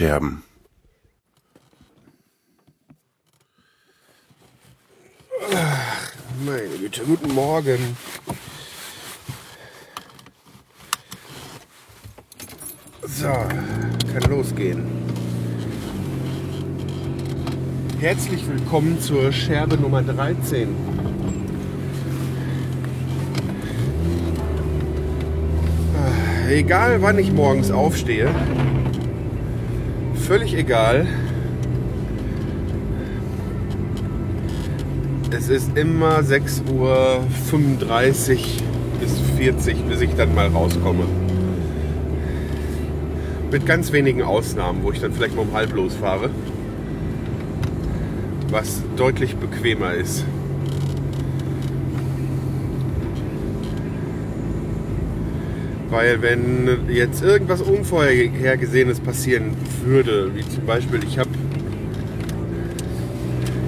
Die Tonscherben. Ach, meine Güte, guten Morgen. So, kann losgehen. Herzlich willkommen zur Scherbe Nummer 13. Ah, Egal wann ich morgens aufstehe, völlig egal. Es ist immer 6.35 Uhr bis 40, bis ich dann mal rauskomme. Mit ganz wenigen Ausnahmen, wo ich dann vielleicht mal um halb losfahre. Was deutlich bequemer ist. Weil wenn jetzt irgendwas Unvorhergesehenes passieren würde, wie zum Beispiel ich habe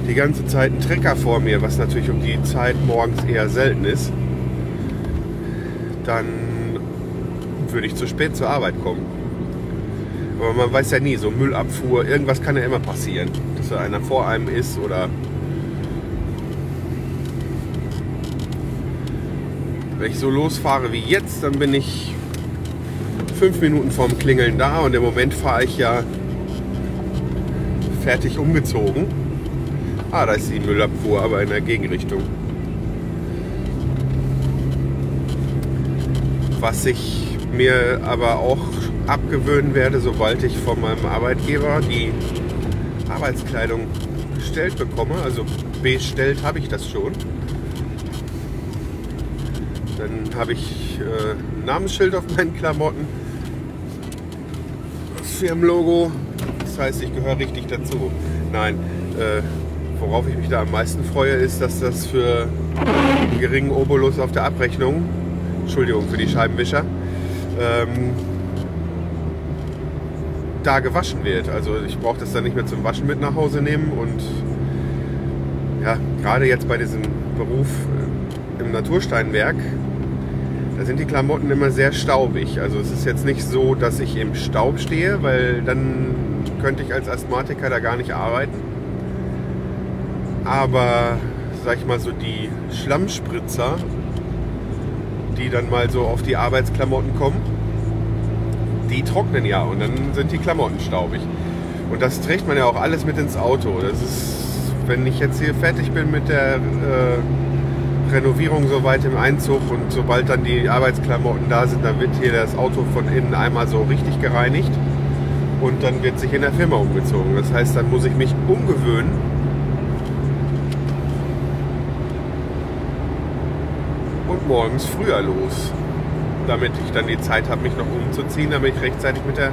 die ganze Zeit einen Trecker vor mir, was natürlich um die Zeit morgens eher selten ist, dann würde ich zu spät zur Arbeit kommen. Aber man weiß ja nie, so Müllabfuhr, irgendwas kann ja immer passieren. Dass da einer vor einem ist oder wenn ich so losfahre wie jetzt, dann bin ich fünf Minuten vorm Klingeln da und im Moment fahre ich ja fertig umgezogen. Ah, da ist die Müllabfuhr, aber in der Gegenrichtung. Was ich mir aber auch abgewöhnen werde, sobald ich von meinem Arbeitgeber die Arbeitskleidung gestellt bekomme. Also bestellt habe ich das schon. Dann habe ich äh, ein Namensschild auf meinen Klamotten. Das Firmenlogo. Das heißt, ich gehöre richtig dazu. Nein, äh, worauf ich mich da am meisten freue, ist, dass das für einen geringen Obolus auf der Abrechnung, Entschuldigung für die Scheibenwischer, ähm, da gewaschen wird. Also ich brauche das dann nicht mehr zum Waschen mit nach Hause nehmen und ja, gerade jetzt bei diesem Beruf äh, im Natursteinwerk, da sind die Klamotten immer sehr staubig. Also es ist jetzt nicht so, dass ich im Staub stehe, weil dann könnte ich als Asthmatiker da gar nicht arbeiten. Aber sag ich mal so die Schlammspritzer, die dann mal so auf die Arbeitsklamotten kommen, die trocknen ja und dann sind die Klamotten staubig. Und das trägt man ja auch alles mit ins Auto. Das ist, wenn ich jetzt hier fertig bin mit der äh, Renovierung soweit im Einzug und sobald dann die Arbeitsklamotten da sind, dann wird hier das Auto von innen einmal so richtig gereinigt und dann wird sich in der Firma umgezogen. Das heißt, dann muss ich mich umgewöhnen, und morgens früher los, damit ich dann die Zeit habe, mich noch umzuziehen, damit ich rechtzeitig mit der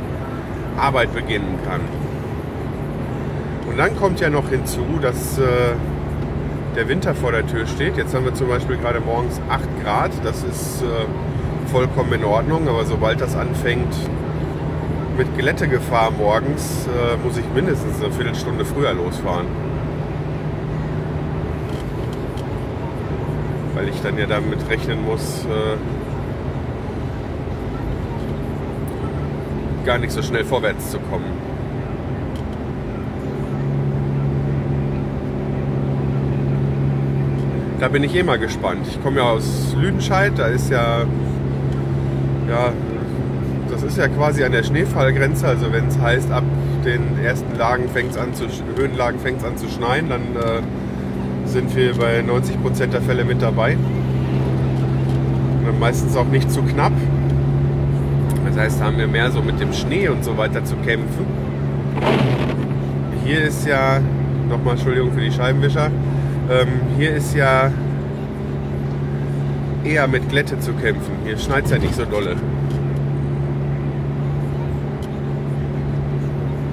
Arbeit beginnen kann. Und dann kommt ja noch hinzu, dass äh, der Winter vor der Tür steht. Jetzt haben wir zum Beispiel gerade morgens 8 Grad, das ist äh, vollkommen in Ordnung, aber sobald das anfängt mit Glättegefahr morgens, äh, muss ich mindestens eine Viertelstunde früher losfahren. weil ich dann ja damit rechnen muss, äh, gar nicht so schnell vorwärts zu kommen. Da bin ich eh mal gespannt. Ich komme ja aus Lüdenscheid, da ist ja, ja, das ist ja quasi an der Schneefallgrenze. Also wenn es heißt, ab den ersten Lagen fängt es an zu, Höhenlagen fängt es an zu schneien, dann äh, sind wir bei 90% der Fälle mit dabei. Meistens auch nicht zu knapp. Das heißt, haben wir mehr so mit dem Schnee und so weiter zu kämpfen. Hier ist ja, nochmal Entschuldigung für die Scheibenwischer, ähm, hier ist ja eher mit Glätte zu kämpfen. Hier schneit es ja nicht so dolle.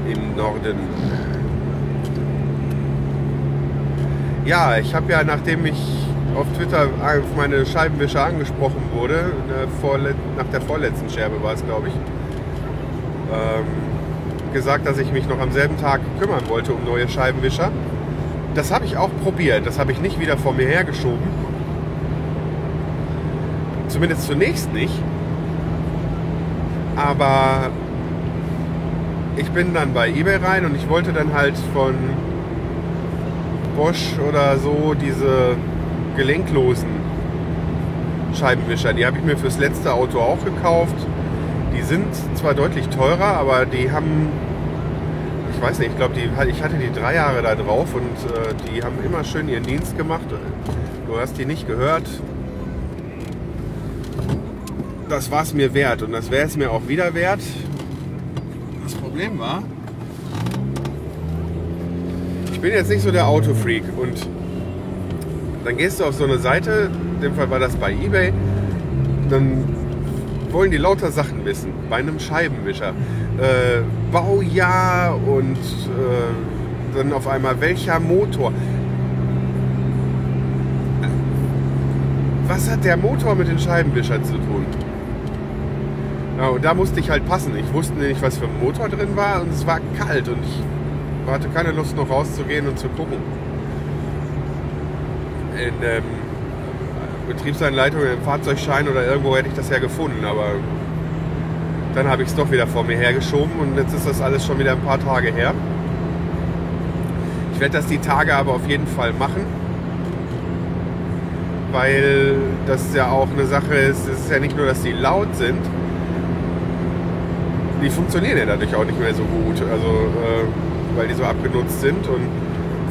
Im Norden. Ja, ich habe ja, nachdem ich auf Twitter auf meine Scheibenwischer angesprochen wurde, nach der vorletzten Scherbe war es, glaube ich, ähm, gesagt, dass ich mich noch am selben Tag kümmern wollte um neue Scheibenwischer. Das habe ich auch probiert. Das habe ich nicht wieder vor mir hergeschoben. Zumindest zunächst nicht. Aber ich bin dann bei eBay rein und ich wollte dann halt von Bosch oder so diese gelenklosen Scheibenwischer. Die habe ich mir fürs letzte Auto auch gekauft. Die sind zwar deutlich teurer, aber die haben, ich weiß nicht, ich glaube, ich hatte die drei Jahre da drauf und äh, die haben immer schön ihren Dienst gemacht. Du hast die nicht gehört. Das war es mir wert und das wäre es mir auch wieder wert. Das Problem war, ich bin jetzt nicht so der Autofreak und dann gehst du auf so eine Seite, in dem Fall war das bei eBay, dann wollen die lauter Sachen wissen. Bei einem Scheibenwischer. Äh, Baujahr und äh, dann auf einmal welcher Motor. Was hat der Motor mit den Scheibenwischern zu tun? Ja, und da musste ich halt passen. Ich wusste nicht, was für ein Motor drin war und es war kalt und ich hatte keine Lust noch rauszugehen und zu gucken. In ähm, Betriebsanleitung, im Fahrzeugschein oder irgendwo hätte ich das ja gefunden, aber dann habe ich es doch wieder vor mir hergeschoben und jetzt ist das alles schon wieder ein paar Tage her. Ich werde das die Tage aber auf jeden Fall machen, weil das ja auch eine Sache ist. Es ist ja nicht nur, dass die laut sind, die funktionieren ja dadurch auch nicht mehr so gut, also äh, weil die so abgenutzt sind. Und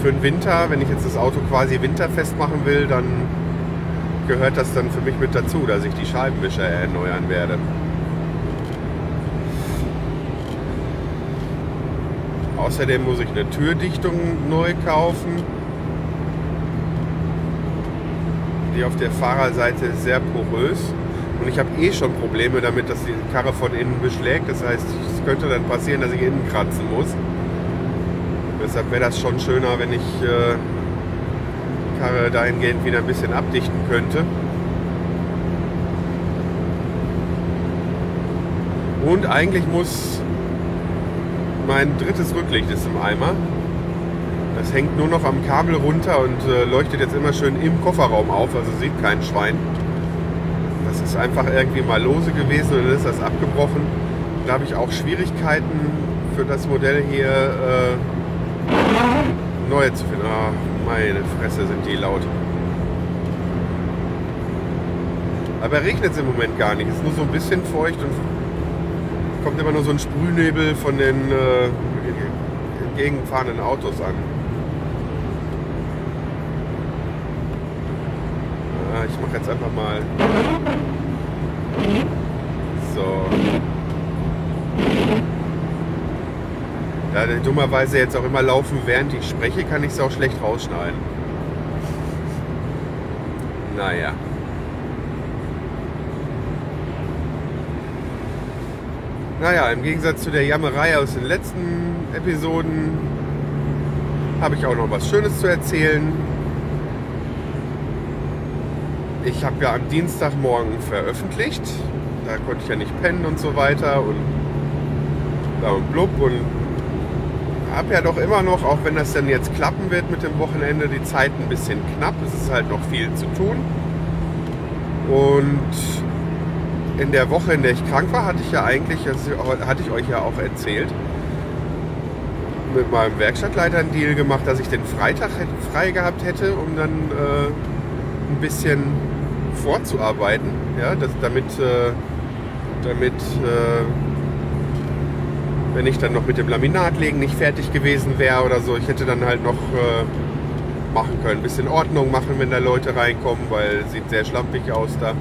für den Winter, wenn ich jetzt das Auto quasi winterfest machen will, dann gehört das dann für mich mit dazu, dass ich die Scheibenwischer erneuern werde. Außerdem muss ich eine Türdichtung neu kaufen. Die auf der Fahrerseite ist sehr porös. Und ich habe eh schon Probleme damit, dass die Karre von innen beschlägt. Das heißt, es könnte dann passieren, dass ich innen kratzen muss. Deshalb wäre das schon schöner, wenn ich äh, Karre dahingehend wieder ein bisschen abdichten könnte. Und eigentlich muss mein drittes Rücklicht ist im Eimer. Das hängt nur noch am Kabel runter und äh, leuchtet jetzt immer schön im Kofferraum auf, also sieht kein Schwein. Das ist einfach irgendwie mal lose gewesen und dann ist das abgebrochen. Da habe ich auch Schwierigkeiten für das Modell hier äh, neue zu finden. Ah, meine Fresse sind die laut. Aber regnet es im Moment gar nicht. Es ist nur so ein bisschen feucht und kommt immer nur so ein Sprühnebel von den äh, entgegenfahrenden Autos an. Ah, ich mache jetzt einfach mal. So. Da die dummerweise jetzt auch immer laufen, während ich spreche, kann ich es auch schlecht rausschneiden. Naja. Naja, im Gegensatz zu der Jammerei aus den letzten Episoden habe ich auch noch was Schönes zu erzählen. Ich habe ja am Dienstagmorgen veröffentlicht. Da konnte ich ja nicht pennen und so weiter und da und blub und habe ja doch immer noch, auch wenn das dann jetzt klappen wird mit dem Wochenende, die Zeit ein bisschen knapp. Es ist halt noch viel zu tun. Und in der Woche, in der ich krank war, hatte ich ja eigentlich, das hatte ich euch ja auch erzählt, mit meinem Werkstattleiter einen Deal gemacht, dass ich den Freitag frei gehabt hätte, um dann äh, ein bisschen vorzuarbeiten, ja, dass, damit, äh, damit äh, wenn ich dann noch mit dem Laminatlegen nicht fertig gewesen wäre oder so, ich hätte dann halt noch äh, machen können, ein bisschen Ordnung machen, wenn da Leute reinkommen, weil sieht sehr schlampig aus da.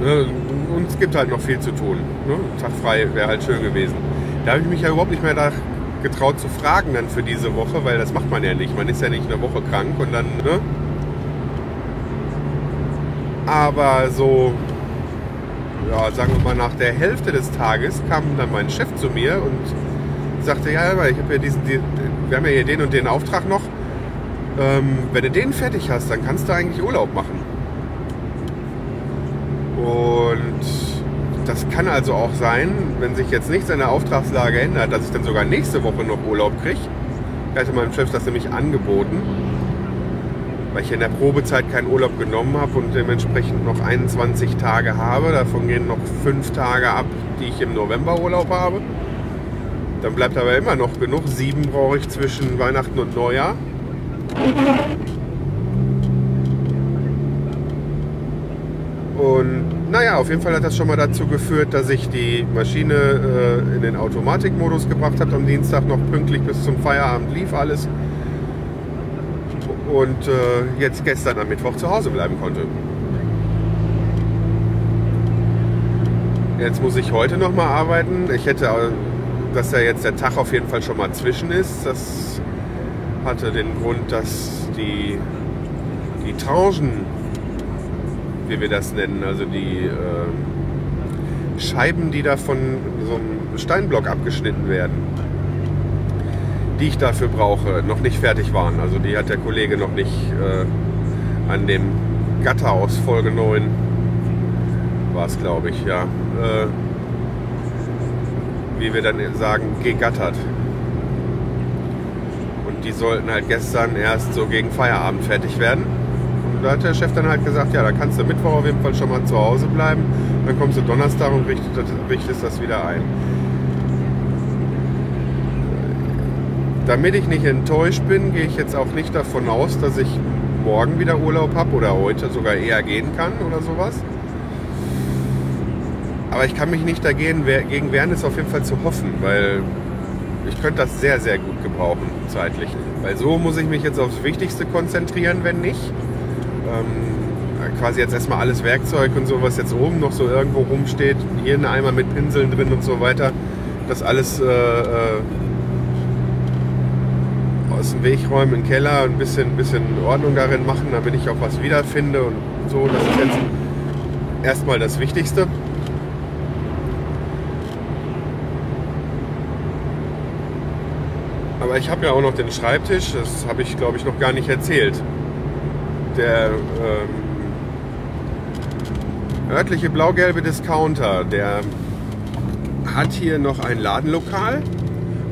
Ne? Und es gibt halt noch viel zu tun. Ne? Tag frei wäre halt schön gewesen. Da habe ich mich ja überhaupt nicht mehr da getraut zu fragen dann für diese Woche, weil das macht man ja nicht. Man ist ja nicht eine Woche krank und dann, ne? Aber so, ja, sagen wir mal, nach der Hälfte des Tages kam dann mein Chef zu mir und sagte, ja, ich habe ja diesen, wir haben ja hier den und den Auftrag noch. Ähm, wenn du den fertig hast, dann kannst du eigentlich Urlaub machen. Und das kann also auch sein, wenn sich jetzt nichts an der Auftragslage ändert, dass ich dann sogar nächste Woche noch Urlaub kriege. Ich hatte meinem Chef das nämlich angeboten. Weil ich in der Probezeit keinen Urlaub genommen habe und dementsprechend noch 21 Tage habe. Davon gehen noch fünf Tage ab, die ich im November Urlaub habe. Dann bleibt aber immer noch genug. Sieben brauche ich zwischen Weihnachten und Neujahr. Und naja, auf jeden Fall hat das schon mal dazu geführt, dass ich die Maschine äh, in den Automatikmodus gebracht habe. Am Dienstag noch pünktlich bis zum Feierabend lief alles. Und äh, jetzt gestern am Mittwoch zu Hause bleiben konnte. Jetzt muss ich heute noch mal arbeiten. Ich hätte, dass ja jetzt der Tag auf jeden Fall schon mal zwischen ist. Das hatte den Grund, dass die, die Tranchen wie wir das nennen. Also die äh, Scheiben, die da von so einem Steinblock abgeschnitten werden, die ich dafür brauche, noch nicht fertig waren. Also die hat der Kollege noch nicht äh, an dem Gatter aus Folge 9 war es, glaube ich, ja. Äh, wie wir dann sagen, gegattert. Und die sollten halt gestern erst so gegen Feierabend fertig werden da hat der Chef dann halt gesagt, ja, da kannst du Mittwoch auf jeden Fall schon mal zu Hause bleiben. Dann kommst du Donnerstag und richtest das wieder ein. Damit ich nicht enttäuscht bin, gehe ich jetzt auch nicht davon aus, dass ich morgen wieder Urlaub habe oder heute sogar eher gehen kann oder sowas. Aber ich kann mich nicht dagegen gegen wehren, ist auf jeden Fall zu hoffen, weil ich könnte das sehr, sehr gut gebrauchen zeitlich. Weil so muss ich mich jetzt aufs Wichtigste konzentrieren, wenn nicht ähm, quasi jetzt erstmal alles Werkzeug und so, was jetzt oben noch so irgendwo rumsteht, hier ein Eimer mit Pinseln drin und so weiter, das alles äh, dem Weg räumen den Keller, ein bisschen, bisschen Ordnung darin machen, damit ich auch was wiederfinde und so. Das ist jetzt erstmal das Wichtigste. Aber ich habe ja auch noch den Schreibtisch, das habe ich glaube ich noch gar nicht erzählt der ähm, örtliche blau-gelbe Discounter, der hat hier noch ein Ladenlokal,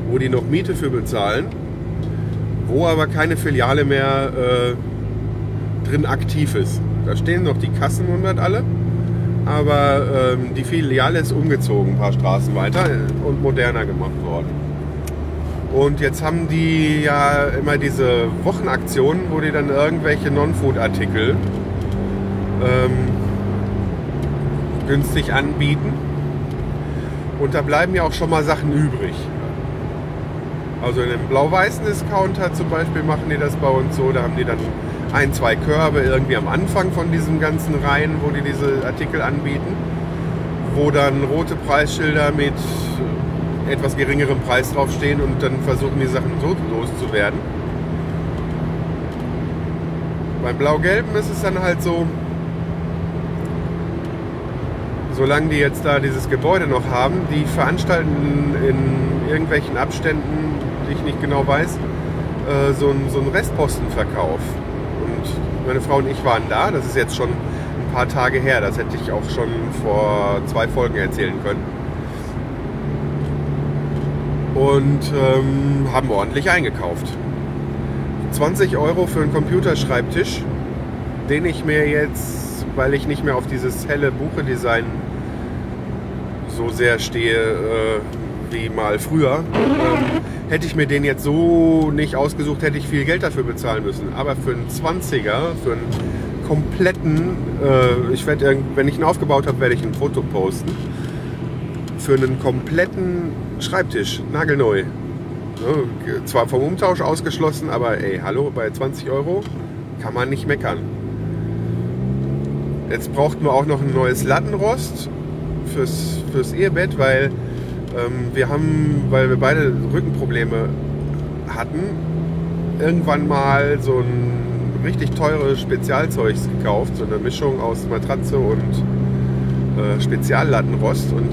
wo die noch Miete für bezahlen, wo aber keine Filiale mehr äh, drin aktiv ist. Da stehen noch die Kassen und alle, aber ähm, die Filiale ist umgezogen, ein paar Straßen weiter und moderner gemacht worden. Und jetzt haben die ja immer diese Wochenaktionen, wo die dann irgendwelche Non-Food-Artikel ähm, günstig anbieten. Und da bleiben ja auch schon mal Sachen übrig. Also in dem blau-weißen Discounter zum Beispiel machen die das bei uns so, da haben die dann ein, zwei Körbe irgendwie am Anfang von diesen ganzen Reihen, wo die diese Artikel anbieten, wo dann rote Preisschilder mit etwas geringeren Preis draufstehen und dann versuchen die Sachen so loszuwerden. Beim Blau-Gelben ist es dann halt so, solange die jetzt da dieses Gebäude noch haben, die veranstalten in irgendwelchen Abständen, ich nicht genau weiß, äh, so einen, so einen Restpostenverkauf. Und meine Frau und ich waren da, das ist jetzt schon ein paar Tage her, das hätte ich auch schon vor zwei Folgen erzählen können und ähm, haben ordentlich eingekauft. 20 Euro für einen Computerschreibtisch, den ich mir jetzt, weil ich nicht mehr auf dieses helle Buchedesign so sehr stehe äh, wie mal früher, ähm, hätte ich mir den jetzt so nicht ausgesucht, hätte ich viel Geld dafür bezahlen müssen. Aber für einen 20er, für einen kompletten, äh, ich werde, wenn ich ihn aufgebaut habe, werde ich ein Foto posten für einen kompletten Schreibtisch, nagelneu. Ja, zwar vom Umtausch ausgeschlossen, aber ey, hallo, bei 20 Euro kann man nicht meckern. Jetzt brauchten wir auch noch ein neues Lattenrost fürs, fürs Ehebett, weil wir haben, weil wir beide Rückenprobleme hatten, irgendwann mal so ein richtig teures Spezialzeug gekauft, so eine Mischung aus Matratze und äh, Speziallattenrost und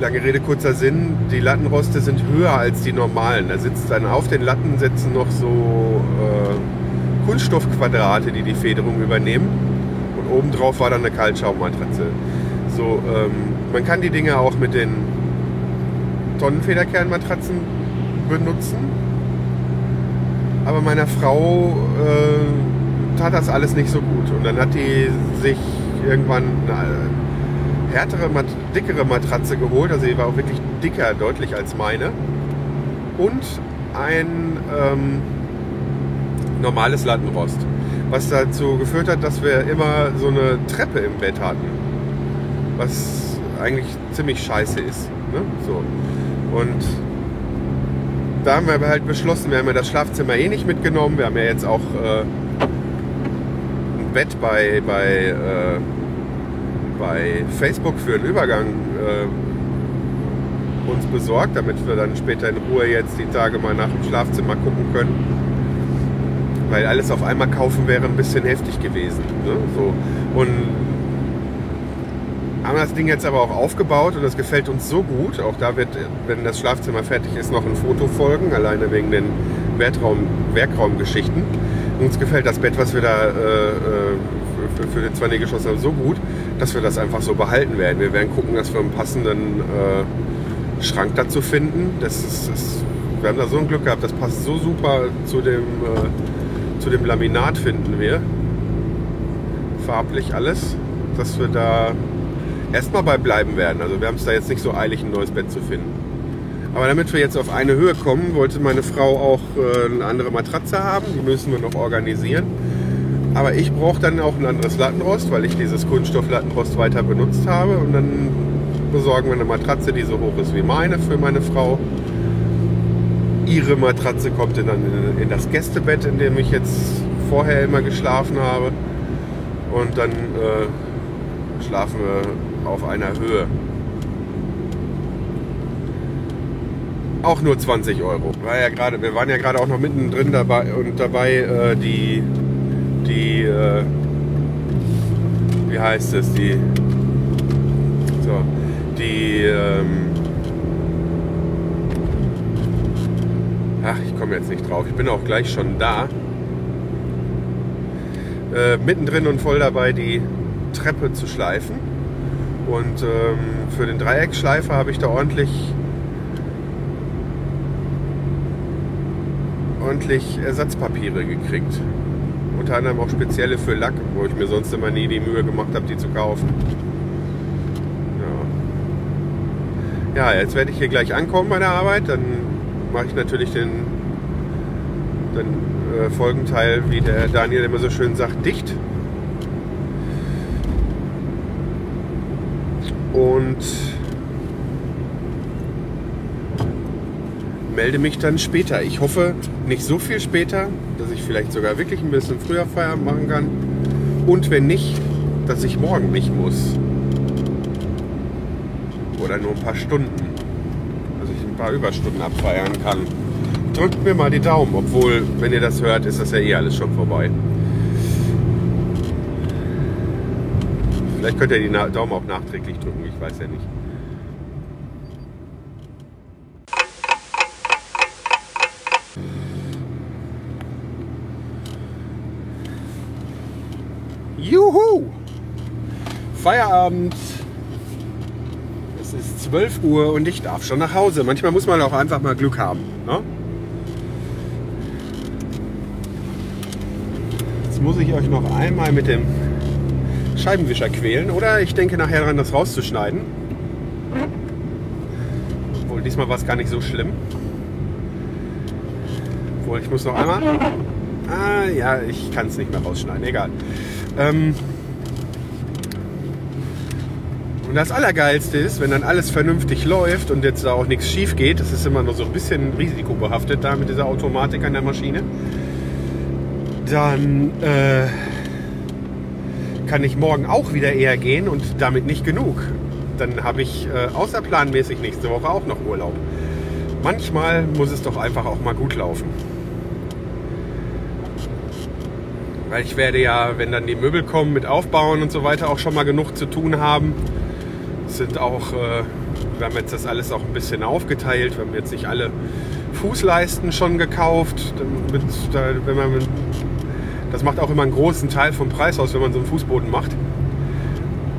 lange Rede, kurzer Sinn, die Lattenroste sind höher als die normalen. Da sitzt dann auf den Latten sitzen noch so äh, Kunststoffquadrate, die die Federung übernehmen. Und obendrauf war dann eine Kaltschaummatratze. So, ähm, man kann die Dinge auch mit den Tonnenfederkernmatratzen benutzen. Aber meiner Frau äh, tat das alles nicht so gut. Und dann hat die sich irgendwann eine härtere, dickere Matratze geholt. Also sie war auch wirklich dicker, deutlich als meine. Und ein ähm, normales Lattenrost. Was dazu geführt hat, dass wir immer so eine Treppe im Bett hatten. Was eigentlich ziemlich scheiße ist. Ne? So. Und da haben wir halt beschlossen, wir haben ja das Schlafzimmer eh nicht mitgenommen. Wir haben ja jetzt auch äh, ein Bett bei, bei, äh, bei Facebook für einen Übergang äh, uns besorgt, damit wir dann später in Ruhe jetzt die Tage mal nach dem Schlafzimmer gucken können. Weil alles auf einmal kaufen wäre ein bisschen heftig gewesen. Ne? So. Und haben das Ding jetzt aber auch aufgebaut und das gefällt uns so gut. Auch da wird, wenn das Schlafzimmer fertig ist, noch ein Foto folgen, alleine wegen den Wertraum, Werkraumgeschichten. Uns gefällt das Bett, was wir da äh, äh für, für, den 2 geschossen haben, so gut, dass wir das einfach so behalten werden. Wir werden gucken, dass wir einen passenden äh, Schrank dazu finden. Das ist, das, wir haben da so ein Glück gehabt, das passt so super zu dem, äh, zu dem Laminat, finden wir. Farblich alles, dass wir da erstmal bei bleiben werden. Also wir haben es da jetzt nicht so eilig, ein neues Bett zu finden. Aber damit wir jetzt auf eine Höhe kommen, wollte meine Frau auch äh, eine andere Matratze haben. Die müssen wir noch organisieren. Aber ich brauche dann auch ein anderes Lattenrost, weil ich dieses Kunststoff-Lattenrost weiter benutzt habe. Und dann besorgen wir eine Matratze, die so hoch ist wie meine für meine Frau. Ihre Matratze kommt dann in, das Gästebett, in dem ich jetzt vorher immer geschlafen habe. Und dann äh, schlafen wir auf einer Höhe. Auch nur 20 Euro. War ja grade, wir waren ja gerade auch noch mittendrin dabei und dabei äh, die, die, äh, wie heißt es, die, so, die, ähm, ach, ich komme jetzt nicht drauf. Ich bin auch gleich schon da. Äh, mittendrin und voll dabei, die Treppe zu schleifen. Und ähm, für den Dreieckschleifer habe ich da ordentlich, ordentlich Ersatzpapiere gekriegt. Unter anderem auch spezielle für Lack, wo ich mir sonst immer nie die Mühe gemacht habe, die zu kaufen. Ja, ja jetzt werde ich hier gleich ankommen bei der Arbeit. Dann mache ich natürlich den, den äh, Folgenteil, wie der Daniel immer so schön sagt, dicht. Und melde mich dann später. Ich hoffe nicht so viel später, dass ich vielleicht sogar wirklich ein bisschen früher Feierabend machen kann. Und wenn nicht, dass ich morgen nicht muss. Oder nur ein paar Stunden. Dass ich ein paar Überstunden abfeiern kann. Drückt mir mal die Daumen, obwohl, wenn ihr das hört, ist das ja eh alles schon vorbei. Vielleicht könnt ihr die Daumen auch nachträglich drücken, ich weiß ja nicht. Juhu! Feierabend. Es ist 12 Uhr und ich darf schon nach Hause. Manchmal muss man auch einfach mal Glück haben. Ne? Jetzt muss ich euch noch einmal mit dem Scheibenwischer quälen. Oder ich denke nachher daran, das rauszuschneiden. Obwohl, diesmal war es gar nicht so schlimm. Obwohl, ich muss noch einmal. Ah, ja, ich kann es nicht mehr rausschneiden. Egal. Ähm und das Allergeilste ist, wenn dann alles vernünftig läuft und jetzt da auch nichts schief geht, das ist immer nur so ein bisschen risikobehaftet da mit dieser Automatik an der Maschine, dann äh, kann ich morgen auch wieder eher gehen und damit nicht genug. Dann habe ich äh, außerplanmäßig nächste Woche auch noch Urlaub. Manchmal muss es doch einfach auch mal gut laufen. Weil ich werde ja, wenn dann die Möbel kommen mit Aufbauen und so weiter, auch schon mal genug zu tun haben. Es sind auch, äh, wir haben jetzt das alles auch ein bisschen aufgeteilt. Wir haben jetzt nicht alle Fußleisten schon gekauft. Damit, wenn man das macht auch immer einen großen Teil vom Preis aus, wenn man so einen Fußboden macht.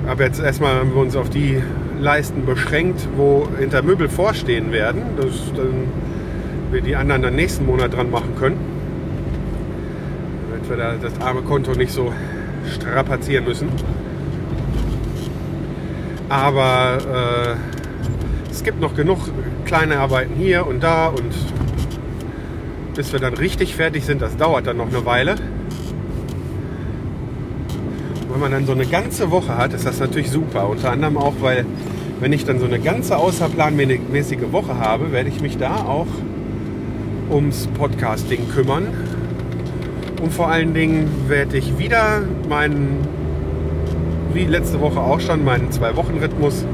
Aber jetzt erstmal haben wir uns auf die Leisten beschränkt, wo hinter Möbel vorstehen werden, dass dann wir die anderen dann nächsten Monat dran machen können. wir da das arme Konto nicht so strapazieren müssen. Aber äh, es gibt noch genug kleine Arbeiten hier und da und bis wir dann richtig fertig sind, das dauert dann noch eine Weile. Man dann so eine ganze Woche hat, ist das natürlich super. Unter anderem auch, weil wenn ich dann so eine ganze außerplanmäßige Woche habe, werde ich mich da auch ums Podcasting kümmern. Und vor allen Dingen werde ich wieder meinen, wie letzte Woche auch schon, meinen Zwei-Wochen-Rhythmus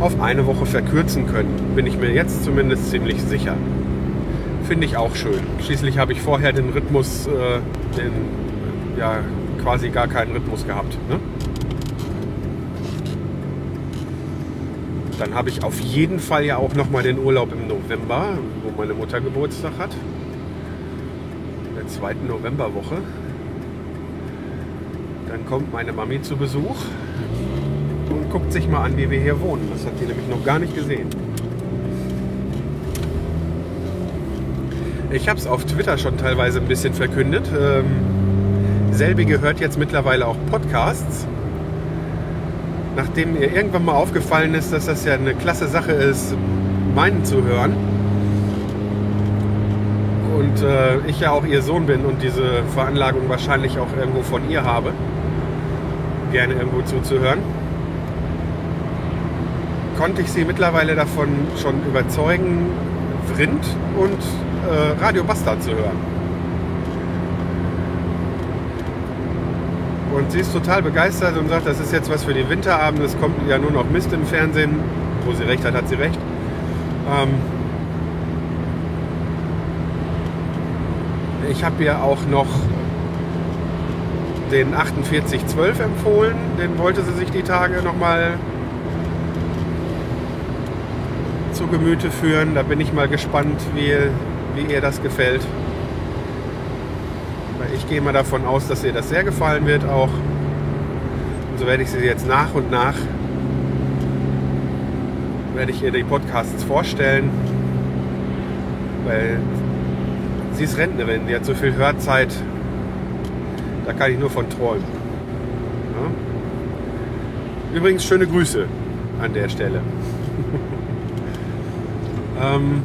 auf eine Woche verkürzen können. Bin ich mir jetzt zumindest ziemlich sicher. Finde ich auch schön. Schließlich habe ich vorher den Rhythmus, äh, den, ja, quasi gar keinen Rhythmus gehabt. Ne? Dann habe ich auf jeden Fall ja auch noch mal den Urlaub im November, wo meine Mutter Geburtstag hat. In der zweiten Novemberwoche. Dann kommt meine Mami zu Besuch und guckt sich mal an, wie wir hier wohnen. Das hat sie nämlich noch gar nicht gesehen. Ich habe es auf Twitter schon teilweise ein bisschen verkündet. Ähm, selbige hört jetzt mittlerweile auch Podcasts nachdem mir irgendwann mal aufgefallen ist, dass das ja eine klasse Sache ist, meinen zu hören. Und äh, ich ja auch ihr Sohn bin und diese Veranlagung wahrscheinlich auch irgendwo von ihr habe, gerne irgendwo zuzuhören, konnte ich sie mittlerweile davon schon überzeugen, Vrind und äh, Radio Bastard zu hören. Und sie ist total begeistert und sagt, das ist jetzt was für die Winterabende, es kommt ja nur noch Mist im Fernsehen. Wo sie recht hat, hat sie recht. Ähm ich habe ihr auch noch den 4812 empfohlen. Den wollte sie sich die Tage nochmal zu Gemüte führen. Da bin ich mal gespannt, wie, wie ihr das gefällt. Ich gehe mal davon aus, dass ihr das sehr gefallen wird auch. Und so werde ich sie jetzt nach und nach werde ich ihr die Podcasts vorstellen, weil sie ist Rentnerin, die hat so viel Hörzeit, da kann ich nur von träumen. Ja? Übrigens schöne Grüße an der Stelle. ähm,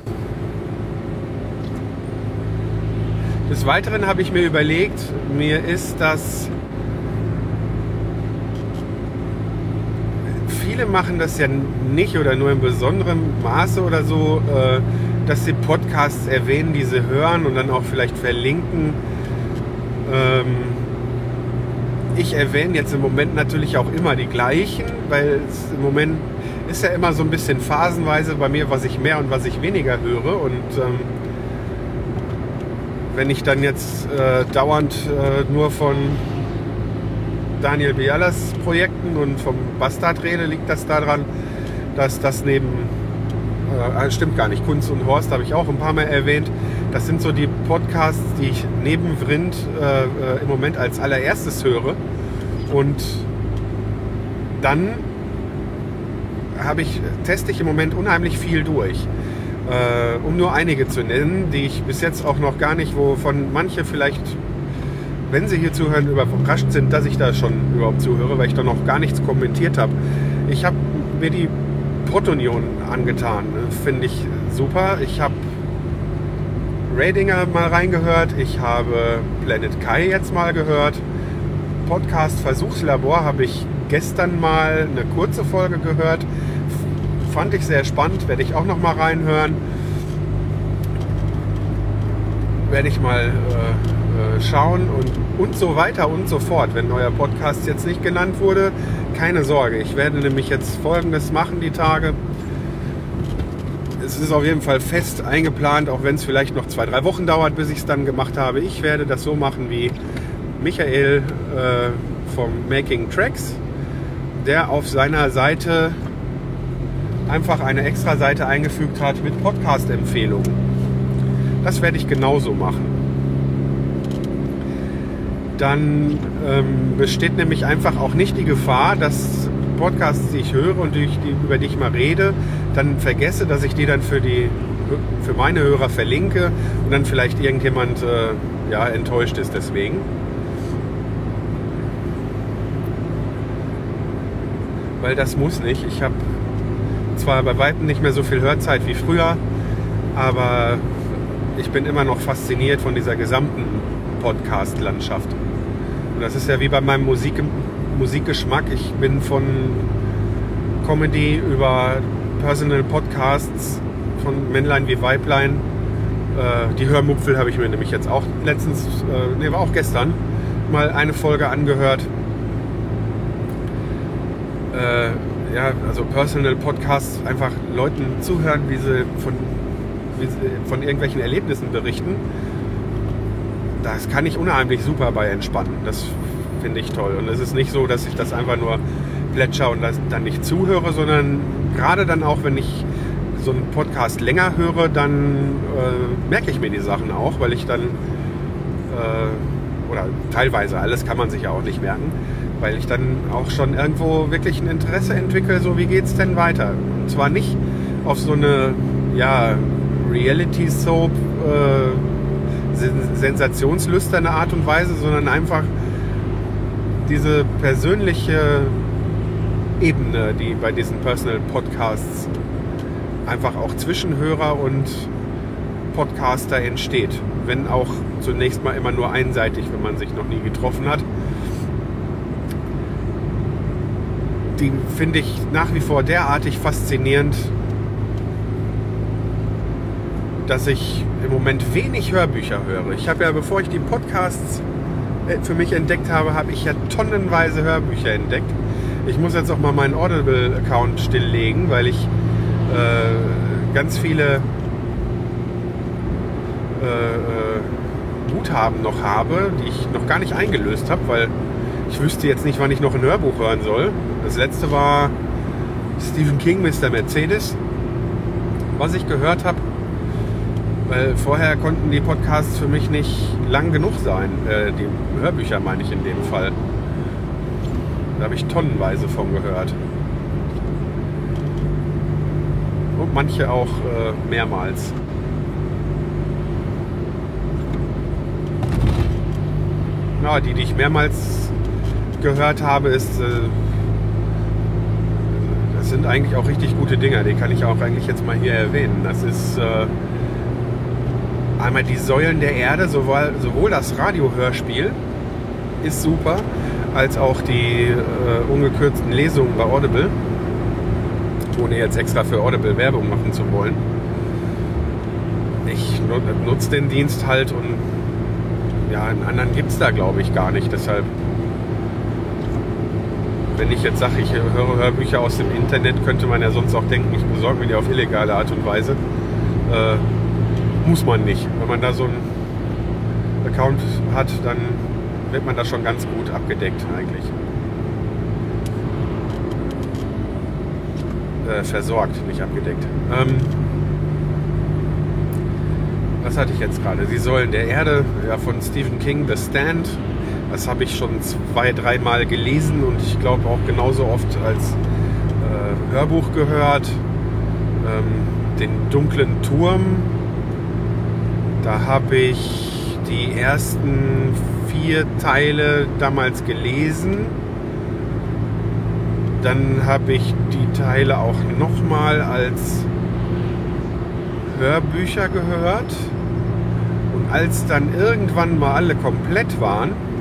Des Weiteren habe ich mir überlegt, mir ist das. Viele machen das ja nicht oder nur in besonderem Maße oder so, äh, dass sie Podcasts erwähnen, die sie hören und dann auch vielleicht verlinken. Ähm, ich erwähne jetzt im Moment natürlich auch immer die gleichen, weil es im Moment ist ja immer so ein bisschen phasenweise bei mir, was ich mehr und was ich weniger höre. Und ähm, wenn ich dann jetzt äh, dauernd äh, nur von Daniel Bialas Projekten und vom Bastard rede, liegt das daran, dass das neben, äh, stimmt gar nicht, Kunst und Horst habe ich auch ein paar Mal erwähnt. Das sind so die Podcasts, die ich neben Vrind äh, äh, im Moment als allererstes höre. Und dann habe ich, teste ich im Moment unheimlich viel durch. Äh, um nur einige zu nennen, die ich bis jetzt auch noch gar nicht, wovon manche vielleicht, wenn sie hier zuhören, überrascht sind, dass ich da schon überhaupt zuhöre, weil ich da noch gar nichts kommentiert habe. Ich habe mir die Protonion angetan, finde ich super. Ich habe Radinger mal reingehört, ich habe Planet Kai jetzt mal gehört. Podcast Versuchslabor habe ich gestern mal eine kurze Folge gehört fand ich sehr spannend, werde ich auch noch mal reinhören. Werde ich mal äh, äh, schauen und, und so weiter und so fort. Wenn euer Podcast jetzt nicht genannt wurde, keine Sorge. Ich werde nämlich jetzt Folgendes machen die Tage. Es ist auf jeden Fall fest eingeplant, auch wenn es vielleicht noch zwei, drei Wochen dauert, bis ich es dann gemacht habe. Ich werde das so machen wie Michael äh, vom Making Tracks, der auf seiner Seite einfach eine extra Seite eingefügt hat mit Podcast-Empfehlungen. Das werde ich genauso machen. Dann ähm, besteht nämlich einfach auch nicht die Gefahr, dass Podcasts, die ich höre und die ich, die, über die ich mal rede, dann vergesse, dass ich die dann für, die, für meine Hörer verlinke und dann vielleicht irgendjemand äh, ja, enttäuscht ist deswegen. Weil das muss nicht. Ich habe zwar bei weitem nicht mehr so viel Hörzeit wie früher, aber ich bin immer noch fasziniert von dieser gesamten Podcast-Landschaft. Und das ist ja wie bei meinem Musik, Musikgeschmack. Ich bin von Comedy über Personal Podcasts von Männlein wie Weiblein. Äh, die Hörmupfel habe ich mir nämlich jetzt auch letztens, äh, nee, war auch gestern, mal eine Folge angehört. Äh, also Personal Podcasts, einfach Leuten zuhören, wie sie von, wie sie von irgendwelchen Erlebnissen berichten. Das kann ich unheimlich super bei entspannen. Das finde ich toll. Und es ist nicht so, dass ich das einfach nur plätscher und dann nicht zuhöre, sondern gerade dann auch, wenn ich so einen Podcast länger höre, dann äh, merke ich mir die Sachen auch, weil ich dann, äh, oder teilweise, alles kann man sich ja auch nicht merken, weil ich dann auch schon irgendwo wirklich ein Interesse entwickle, so wie geht es denn weiter. Und zwar nicht auf so eine, ja, Reality-Soap, äh, sensationslüsterne Art und Weise, sondern einfach diese persönliche Ebene, die bei diesen Personal Podcasts einfach auch zwischen Hörer und Podcaster entsteht. Wenn auch zunächst mal immer nur einseitig, wenn man sich noch nie getroffen hat. Die finde ich nach wie vor derartig faszinierend, dass ich im Moment wenig Hörbücher höre. Ich habe ja, bevor ich die Podcasts äh, für mich entdeckt habe, habe ich ja tonnenweise Hörbücher entdeckt. Ich muss jetzt auch mal meinen Audible-Account stilllegen, weil ich äh, ganz viele äh, äh, Guthaben noch habe, die ich noch gar nicht eingelöst habe, weil ich wüsste jetzt nicht, wann ich noch ein Hörbuch hören soll. Das letzte war Stephen King, Mr. Mercedes, was ich gehört habe. Weil vorher konnten die Podcasts für mich nicht lang genug sein. Äh, die Hörbücher meine ich in dem Fall. Da habe ich tonnenweise von gehört. Und manche auch äh, mehrmals. Ja, die, die ich mehrmals gehört habe, ist, äh, das sind eigentlich auch richtig gute Dinger. Die kann ich auch eigentlich jetzt mal hier erwähnen. Das ist äh, einmal die Säulen der Erde, sowohl, sowohl das Radiohörspiel ist super, als auch die äh, ungekürzten Lesungen bei Audible, ohne jetzt extra für Audible Werbung machen zu wollen. Ich nutze den Dienst halt und ja, einen anderen gibt es da glaube ich gar nicht. Deshalb, wenn ich jetzt sage, ich höre Hörbücher aus dem Internet, könnte man ja sonst auch denken, ich besorge mir die auf illegale Art und Weise. Äh, muss man nicht. Wenn man da so einen Account hat, dann wird man da schon ganz gut abgedeckt eigentlich. Äh, versorgt, nicht abgedeckt. Ähm, was hatte ich jetzt gerade? Die Säulen der Erde ja, von Stephen King, The Stand. Das habe ich schon zwei, dreimal gelesen und ich glaube auch genauso oft als äh, Hörbuch gehört. Ähm, den dunklen Turm. Da habe ich die ersten vier Teile damals gelesen. Dann habe ich die Teile auch nochmal als Hörbücher gehört. Und als dann irgendwann mal alle komplett waren,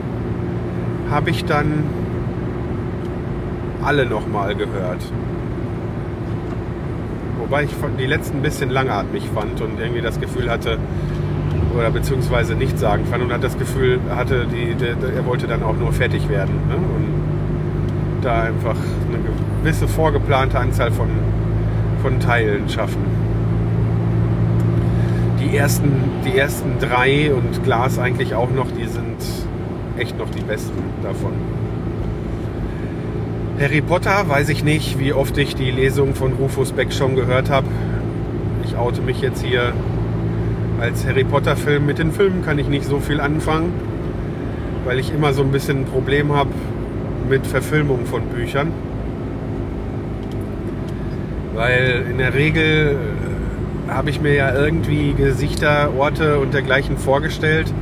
habe ich dann alle nochmal gehört. Wobei ich die letzten ein bisschen langatmig fand und irgendwie das Gefühl hatte, oder beziehungsweise nicht sagen fand und hat das Gefühl, hatte, die, die, er wollte dann auch nur fertig werden. Ne? Und da einfach eine gewisse vorgeplante Anzahl von, von Teilen schaffen. Die ersten, die ersten drei und Glas eigentlich auch noch, die echt noch die besten davon. Harry Potter, weiß ich nicht, wie oft ich die Lesung von Rufus Beck schon gehört habe. Ich oute mich jetzt hier als Harry Potter-Film. Mit den Filmen kann ich nicht so viel anfangen, weil ich immer so ein bisschen ein Problem habe mit Verfilmung von Büchern. Weil in der Regel äh, habe ich mir ja irgendwie Gesichter, Orte und dergleichen vorgestellt.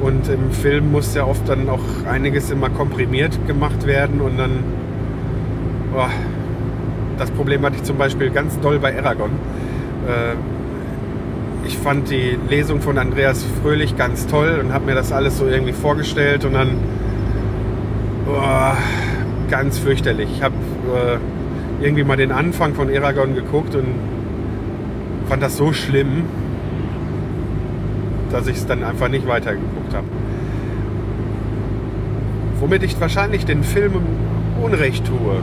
Und im Film muss ja oft dann auch einiges immer komprimiert gemacht werden und dann oh, das Problem hatte ich zum Beispiel ganz doll bei Aragon. Äh, ich fand die Lesung von Andreas Fröhlich ganz toll und habe mir das alles so irgendwie vorgestellt und dann oh, ganz fürchterlich. Ich habe äh, irgendwie mal den Anfang von Aragon geguckt und fand das so schlimm, dass ich es dann einfach nicht weitergeguckt habe. Womit ich wahrscheinlich den Film Unrecht tue.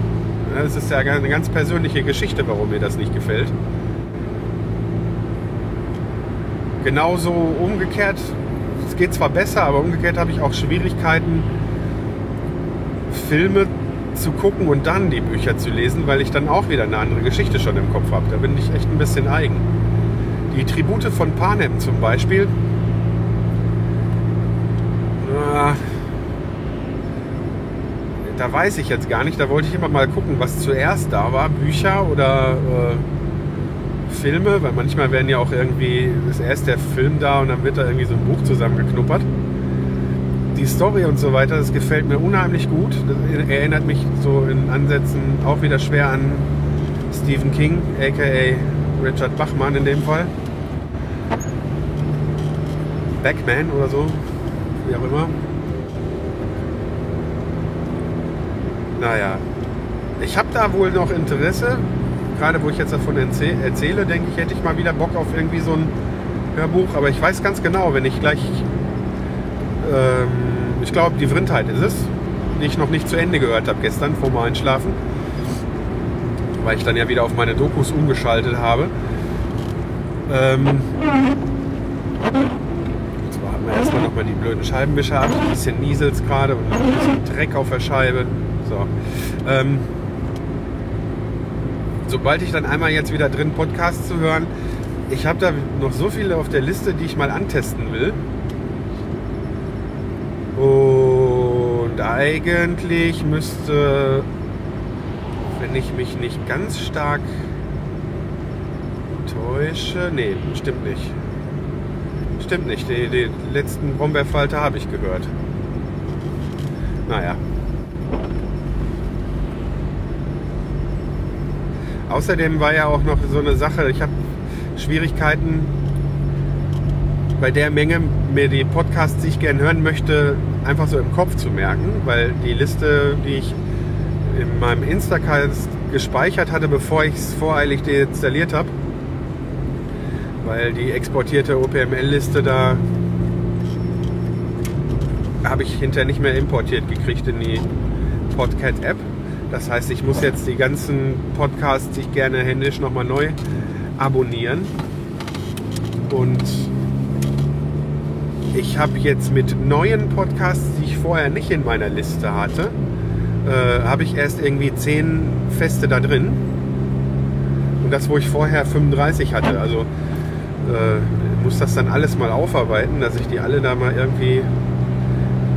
Es ist ja eine ganz persönliche Geschichte, warum mir das nicht gefällt. Genauso umgekehrt, es geht zwar besser, aber umgekehrt habe ich auch Schwierigkeiten, Filme zu gucken und dann die Bücher zu lesen, weil ich dann auch wieder eine andere Geschichte schon im Kopf habe. Da bin ich echt ein bisschen eigen. Die Tribute von Panem zum Beispiel. Da weiß ich jetzt gar nicht. Da wollte ich immer mal gucken, was zuerst da war. Bücher oder äh, Filme, weil manchmal werden ja auch irgendwie, ist erst der Film da und dann wird da irgendwie so ein Buch zusammengeknuppert. Die Story und so weiter, das gefällt mir unheimlich gut. Das erinnert mich so in Ansätzen auch wieder schwer an Stephen King, aka Richard Bachmann in dem Fall. Backman oder so, wie auch immer. Naja, ich habe da wohl noch Interesse. Gerade wo ich jetzt davon erzähle, denke ich, hätte ich mal wieder Bock auf irgendwie so ein Hörbuch. Aber ich weiß ganz genau, wenn ich gleich, ähm, ich glaube, die Vrindheit ist es, die ich noch nicht zu Ende gehört habe gestern vor dem Einschlafen, weil ich dann ja wieder auf meine Dokus umgeschaltet habe. Ähm, nochmal die blöden Scheibenwischer ab, ein bisschen Niesels gerade und ein bisschen Dreck auf der Scheibe. So. Ähm, sobald ich dann einmal jetzt wieder drin Podcasts zu hören, ich habe da noch so viele auf der Liste, die ich mal antesten will. Und eigentlich müsste, wenn ich mich nicht ganz stark täusche, nee, stimmt nicht. Stimmt nicht, die, die letzten Brombeerfalter habe ich gehört. Naja, Außerdem war ja auch noch so eine Sache, ich habe Schwierigkeiten bei der Menge, mir die Podcasts, die ich gerne hören möchte, einfach so im Kopf zu merken, weil die Liste, die ich in meinem Instacast gespeichert hatte, bevor ich es voreilig deinstalliert habe, weil die exportierte OPML-Liste da habe ich hinterher nicht mehr importiert gekriegt in die Podcat-App. Das heißt, ich muss jetzt die ganzen Podcasts, die ich gerne händisch nochmal neu abonnieren. Und ich habe jetzt mit neuen Podcasts, die ich vorher nicht in meiner Liste hatte, äh, habe ich erst irgendwie zehn Feste da drin. Und das, wo ich vorher 35 hatte. Also äh, muss das dann alles mal aufarbeiten, dass ich die alle da mal irgendwie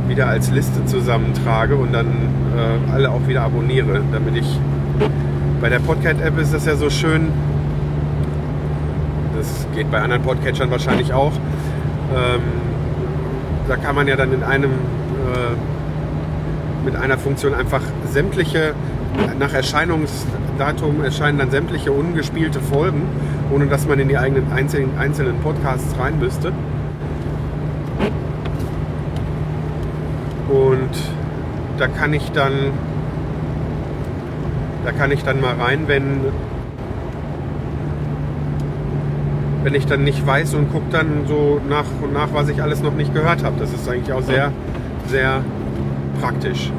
wieder als Liste zusammentrage und dann äh, alle auch wieder abonniere, damit ich bei der Podcast-App ist das ja so schön. Das geht bei anderen Podcatchern wahrscheinlich auch. Ähm, da kann man ja dann in einem äh, mit einer Funktion einfach sämtliche nach Erscheinungsdatum erscheinen dann sämtliche ungespielte Folgen, ohne dass man in die eigenen einzelnen, einzelnen Podcasts rein müsste. Und da kann ich dann, da kann ich dann mal rein, wenn, wenn ich dann nicht weiß und gucke dann so nach und nach, was ich alles noch nicht gehört habe. Das ist eigentlich auch sehr, sehr praktisch.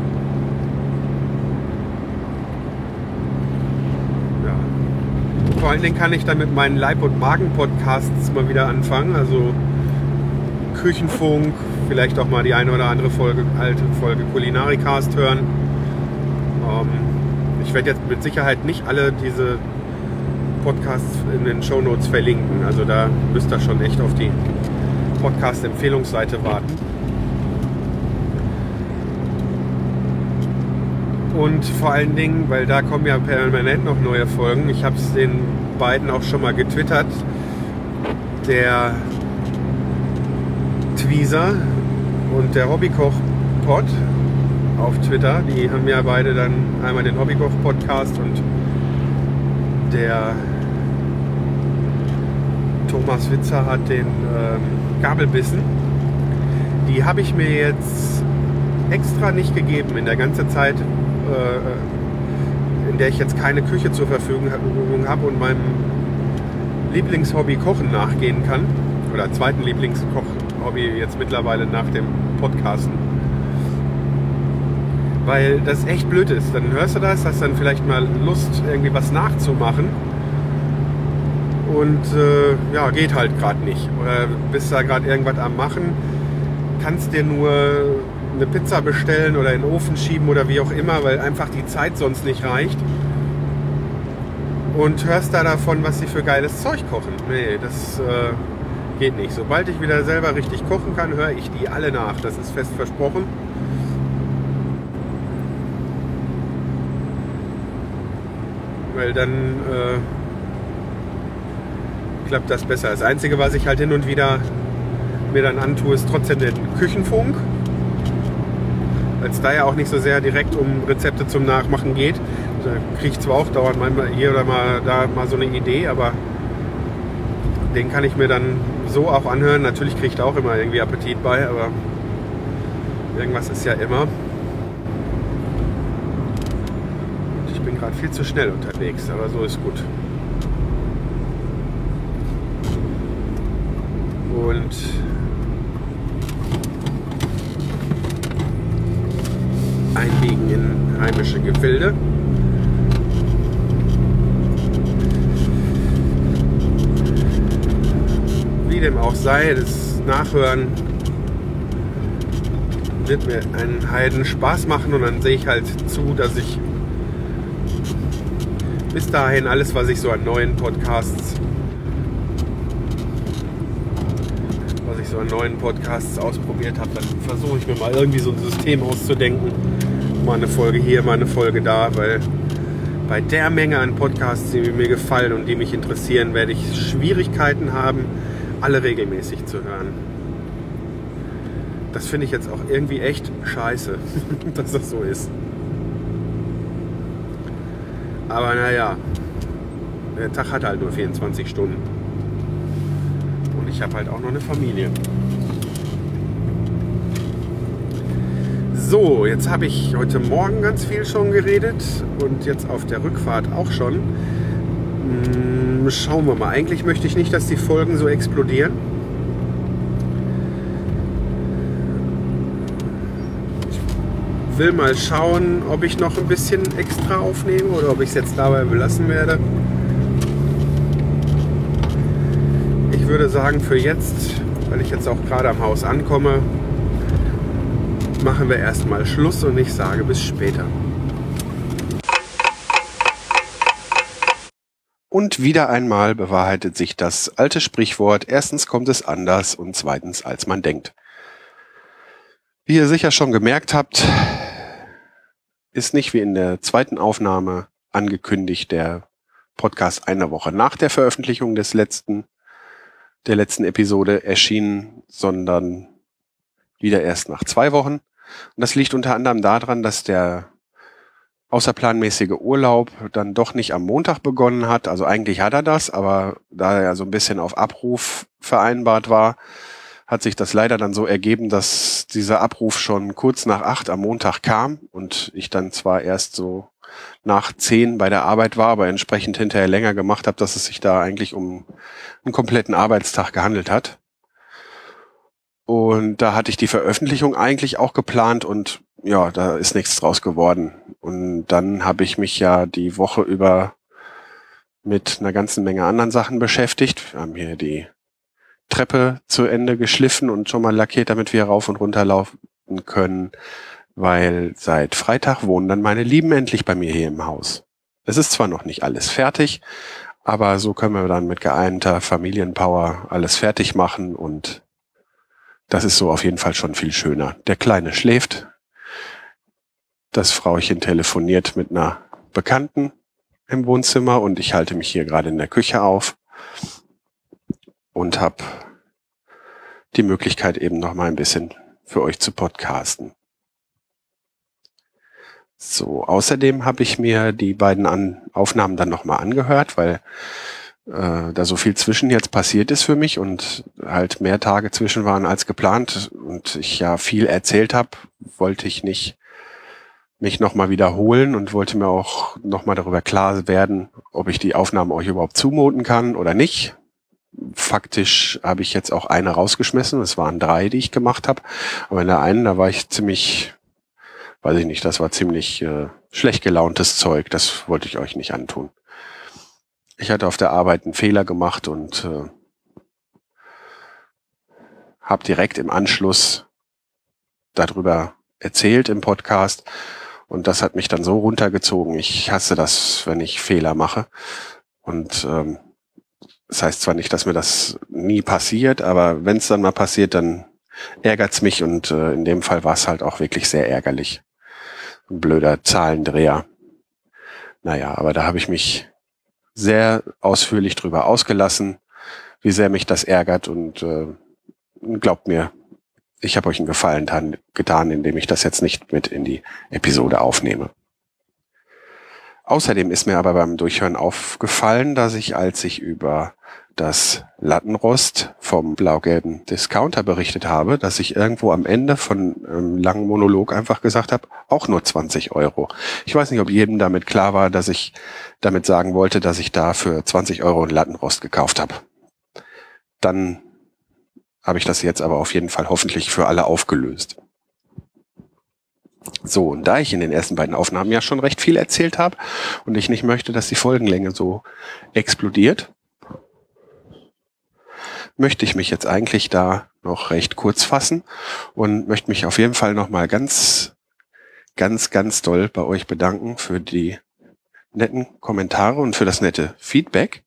Ja. Vor allen Dingen kann ich dann mit meinen Leib- und Magen-Podcasts mal wieder anfangen. Also Küchenfunk, vielleicht auch mal die eine oder andere Folge, alte Folge Kulinarikast hören. Ähm, ich werde jetzt mit Sicherheit nicht alle diese Podcasts in den Show Notes verlinken. Also da müsst ihr schon echt auf die Podcast-Empfehlungsseite warten. Und vor allen Dingen, weil da kommen ja permanent noch neue Folgen. Ich habe es den beiden auch schon mal getwittert. Der Twieser und der Hobbykoch-Pod auf Twitter. Die haben ja beide dann einmal den Hobbykoch-Podcast und der Thomas Witzer hat den ähm, Gabelbissen. Die habe ich mir jetzt extra nicht gegeben in der ganzen Zeit, äh, in der ich jetzt keine Küche zur Verfügung habe und meinem Lieblingshobby Kochen nachgehen kann. Oder zweiten Lieblingskoch-Hobby jetzt mittlerweile nach dem Podcasten. Weil das echt blöd ist. Dann hörst du das, hast dann vielleicht mal Lust, irgendwie was nachzumachen. Und äh, ja, geht halt gerade nicht. Oder bist da gerade irgendwas am Machen, kannst dir nur eine Pizza bestellen oder in den Ofen schieben oder wie auch immer, weil einfach die Zeit sonst nicht reicht und hörst da davon, was sie für geiles Zeug kochen. Nee, das äh, geht nicht. Sobald ich wieder selber richtig kochen kann, höre ich die alle nach. Das ist fest versprochen. Weil dann äh, klappt das besser. Das Einzige, was ich halt hin und wieder mir dann antue, ist trotzdem den Küchenfunk. Weil es da ja auch nicht so sehr direkt um Rezepte zum Nachmachen geht da kriege ich zwar auch dauernd mal hier oder mal da mal so eine Idee, aber den kann ich mir dann so auch anhören. Natürlich kriege ich da auch immer irgendwie Appetit bei, aber irgendwas ist ja immer. Ich bin gerade viel zu schnell unterwegs, aber so ist gut. Und in heimische Gefilde. dem auch sei, das Nachhören wird mir einen Heiden Spaß machen und dann sehe ich halt zu, dass ich bis dahin alles, was ich so an neuen Podcasts, was ich so an neuen Podcasts ausprobiert habe, dann versuche ich mir mal irgendwie so ein System auszudenken. Mal eine Folge hier, mal eine Folge da, weil bei der Menge an Podcasts, die mir gefallen und die mich interessieren, werde ich Schwierigkeiten haben, alle regelmäßig zu hören. Das finde ich jetzt auch irgendwie echt scheiße, dass das so ist. Aber naja, der Tag hat halt nur 24 Stunden. Und ich habe halt auch noch eine Familie. So, jetzt habe ich heute Morgen ganz viel schon geredet und jetzt auf der Rückfahrt auch schon. Hm, schauen wir mal. Eigentlich möchte ich nicht, dass die Folgen so explodieren. Ich will mal schauen, ob ich noch ein bisschen extra aufnehme oder ob ich es jetzt dabei belassen werde. Ich würde sagen, für jetzt, weil ich jetzt auch gerade am Haus ankomme, machen wir erstmal Schluss und ich sage bis später. Und wieder einmal bewahrheitet sich das alte Sprichwort, erstens kommt es anders und zweitens als man denkt. Wie ihr sicher schon gemerkt habt, ist nicht wie in der zweiten Aufnahme angekündigt der Podcast eine Woche nach der Veröffentlichung des letzten, der letzten Episode erschienen, sondern wieder erst nach zwei Wochen. Und das liegt unter anderem daran, dass der außerplanmäßige Urlaub dann doch nicht am Montag begonnen hat. Also eigentlich hat er das, aber da er so ein bisschen auf Abruf vereinbart war, hat sich das leider dann so ergeben, dass dieser Abruf schon kurz nach acht am Montag kam und ich dann zwar erst so nach zehn bei der Arbeit war, aber entsprechend hinterher länger gemacht habe, dass es sich da eigentlich um einen kompletten Arbeitstag gehandelt hat. Und da hatte ich die Veröffentlichung eigentlich auch geplant und ja, da ist nichts draus geworden. Und dann habe ich mich ja die Woche über mit einer ganzen Menge anderen Sachen beschäftigt. Wir haben hier die Treppe zu Ende geschliffen und schon mal lackiert, damit wir rauf und runter laufen können, weil seit Freitag wohnen dann meine Lieben endlich bei mir hier im Haus. Es ist zwar noch nicht alles fertig, aber so können wir dann mit geeinter Familienpower alles fertig machen und das ist so auf jeden Fall schon viel schöner. Der Kleine schläft, das Frauchen telefoniert mit einer Bekannten im Wohnzimmer und ich halte mich hier gerade in der Küche auf und habe die Möglichkeit eben noch mal ein bisschen für euch zu podcasten. So, außerdem habe ich mir die beiden An Aufnahmen dann nochmal angehört, weil äh, da so viel zwischen jetzt passiert ist für mich und halt mehr Tage zwischen waren als geplant und ich ja viel erzählt habe, wollte ich nicht mich nochmal wiederholen und wollte mir auch nochmal darüber klar werden, ob ich die Aufnahmen euch überhaupt zumuten kann oder nicht. Faktisch habe ich jetzt auch eine rausgeschmissen. Es waren drei, die ich gemacht habe. Aber in der einen, da war ich ziemlich, weiß ich nicht, das war ziemlich äh, schlecht gelauntes Zeug. Das wollte ich euch nicht antun. Ich hatte auf der Arbeit einen Fehler gemacht und äh, habe direkt im Anschluss darüber erzählt im Podcast und das hat mich dann so runtergezogen. Ich hasse das, wenn ich Fehler mache. Und ähm, das heißt zwar nicht, dass mir das nie passiert, aber wenn es dann mal passiert, dann ärgert's mich und äh, in dem Fall war es halt auch wirklich sehr ärgerlich. Ein blöder Zahlendreher. Naja, aber da habe ich mich sehr ausführlich drüber ausgelassen, wie sehr mich das ärgert und äh, glaubt mir, ich habe euch einen Gefallen dann, getan, indem ich das jetzt nicht mit in die Episode aufnehme. Außerdem ist mir aber beim Durchhören aufgefallen, dass ich, als ich über das Lattenrost vom blau-gelben Discounter berichtet habe, dass ich irgendwo am Ende von einem langen Monolog einfach gesagt habe, auch nur 20 Euro. Ich weiß nicht, ob jedem damit klar war, dass ich damit sagen wollte, dass ich da für 20 Euro ein Lattenrost gekauft habe. Dann habe ich das jetzt aber auf jeden Fall hoffentlich für alle aufgelöst. So, und da ich in den ersten beiden Aufnahmen ja schon recht viel erzählt habe und ich nicht möchte, dass die Folgenlänge so explodiert, möchte ich mich jetzt eigentlich da noch recht kurz fassen und möchte mich auf jeden Fall nochmal ganz, ganz, ganz doll bei euch bedanken für die netten Kommentare und für das nette Feedback.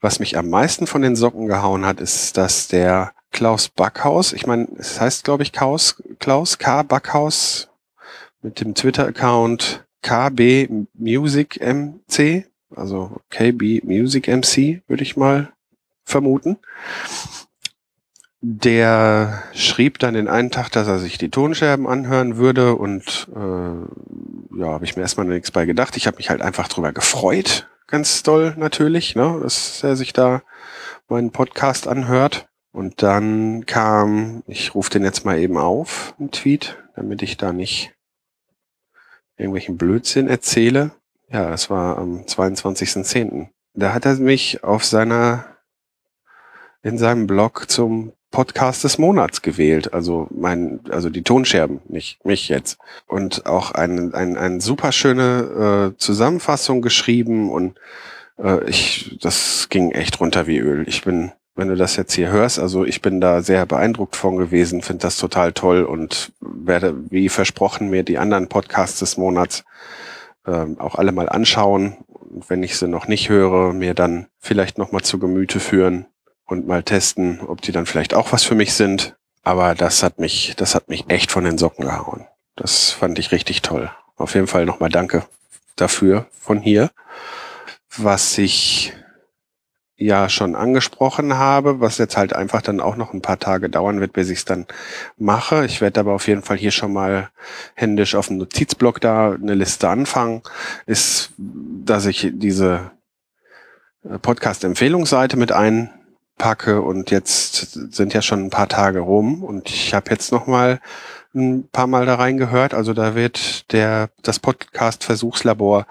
Was mich am meisten von den Socken gehauen hat, ist, dass der Klaus Backhaus. Ich meine, es heißt, glaube ich, Klaus, Klaus K. Backhaus mit dem Twitter-Account KB Music MC, also KB Music MC, würde ich mal vermuten. Der schrieb dann den einen Tag, dass er sich die Tonscherben anhören würde und äh, ja, habe ich mir erstmal nichts bei gedacht. Ich habe mich halt einfach drüber gefreut, ganz doll natürlich, ne, dass er sich da meinen Podcast anhört. Und dann kam, ich rufe den jetzt mal eben auf, ein Tweet, damit ich da nicht irgendwelchen Blödsinn erzähle. Ja, es war am 22.10. Da hat er mich auf seiner, in seinem Blog zum Podcast des Monats gewählt. Also mein, also die Tonscherben, nicht mich jetzt. Und auch eine ein, ein super schöne äh, Zusammenfassung geschrieben und äh, ich, das ging echt runter wie Öl. Ich bin wenn du das jetzt hier hörst. Also ich bin da sehr beeindruckt von gewesen, finde das total toll und werde, wie versprochen, mir die anderen Podcasts des Monats ähm, auch alle mal anschauen. Und wenn ich sie noch nicht höre, mir dann vielleicht noch mal zu Gemüte führen und mal testen, ob die dann vielleicht auch was für mich sind. Aber das hat mich, das hat mich echt von den Socken gehauen. Das fand ich richtig toll. Auf jeden Fall nochmal Danke dafür von hier. Was ich ja schon angesprochen habe, was jetzt halt einfach dann auch noch ein paar Tage dauern wird, bis ich es dann mache. Ich werde aber auf jeden Fall hier schon mal händisch auf dem Notizblock da eine Liste anfangen, ist, dass ich diese Podcast-Empfehlungsseite mit einpacke und jetzt sind ja schon ein paar Tage rum und ich habe jetzt noch mal ein paar Mal da reingehört. Also da wird der das Podcast Versuchslabor